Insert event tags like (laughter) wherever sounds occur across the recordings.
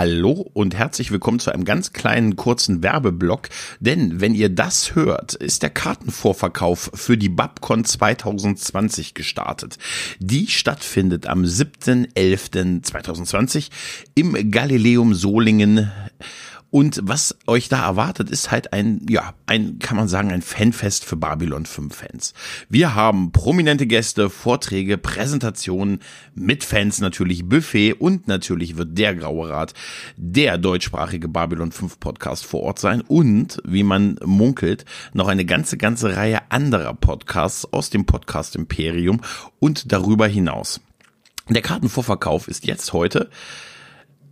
Hallo und herzlich willkommen zu einem ganz kleinen kurzen Werbeblock, denn wenn ihr das hört, ist der Kartenvorverkauf für die Babcon 2020 gestartet. Die stattfindet am 7.11.2020 im Galileum Solingen und was euch da erwartet, ist halt ein, ja, ein, kann man sagen, ein Fanfest für Babylon 5 Fans. Wir haben prominente Gäste, Vorträge, Präsentationen mit Fans natürlich, Buffet und natürlich wird der Graue Rat der deutschsprachige Babylon 5 Podcast vor Ort sein und, wie man munkelt, noch eine ganze, ganze Reihe anderer Podcasts aus dem Podcast Imperium und darüber hinaus. Der Kartenvorverkauf ist jetzt heute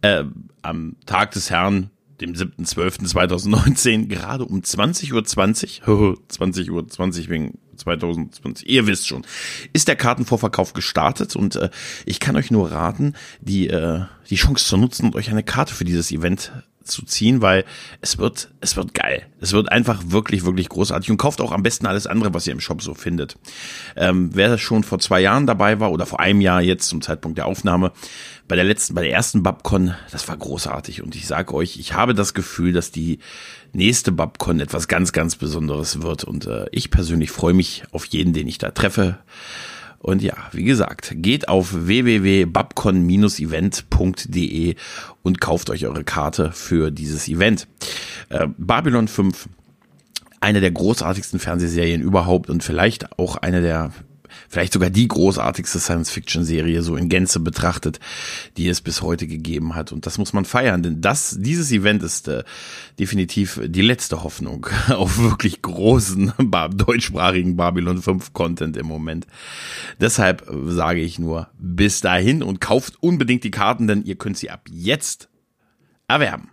äh, am Tag des Herrn dem 7.12.2019, gerade um 20.20 Uhr, 20, 20 Uhr 20 wegen 2020, ihr wisst schon, ist der Kartenvorverkauf gestartet? Und äh, ich kann euch nur raten, die, äh, die Chance zu nutzen und euch eine Karte für dieses Event zu ziehen, weil es wird, es wird geil. Es wird einfach wirklich, wirklich großartig und kauft auch am besten alles andere, was ihr im Shop so findet. Ähm, wer schon vor zwei Jahren dabei war oder vor einem Jahr jetzt zum Zeitpunkt der Aufnahme, bei der letzten, bei der ersten Babcon, das war großartig und ich sage euch, ich habe das Gefühl, dass die nächste Babcon etwas ganz, ganz Besonderes wird und äh, ich persönlich freue mich auf jeden, den ich da treffe. Und ja, wie gesagt, geht auf www.babcon-event.de und kauft euch eure Karte für dieses Event. Äh, Babylon 5, eine der großartigsten Fernsehserien überhaupt und vielleicht auch eine der vielleicht sogar die großartigste Science-Fiction-Serie so in Gänze betrachtet, die es bis heute gegeben hat. Und das muss man feiern, denn das, dieses Event ist äh, definitiv die letzte Hoffnung (laughs) auf wirklich großen deutschsprachigen Babylon 5 Content im Moment. Deshalb sage ich nur bis dahin und kauft unbedingt die Karten, denn ihr könnt sie ab jetzt erwerben.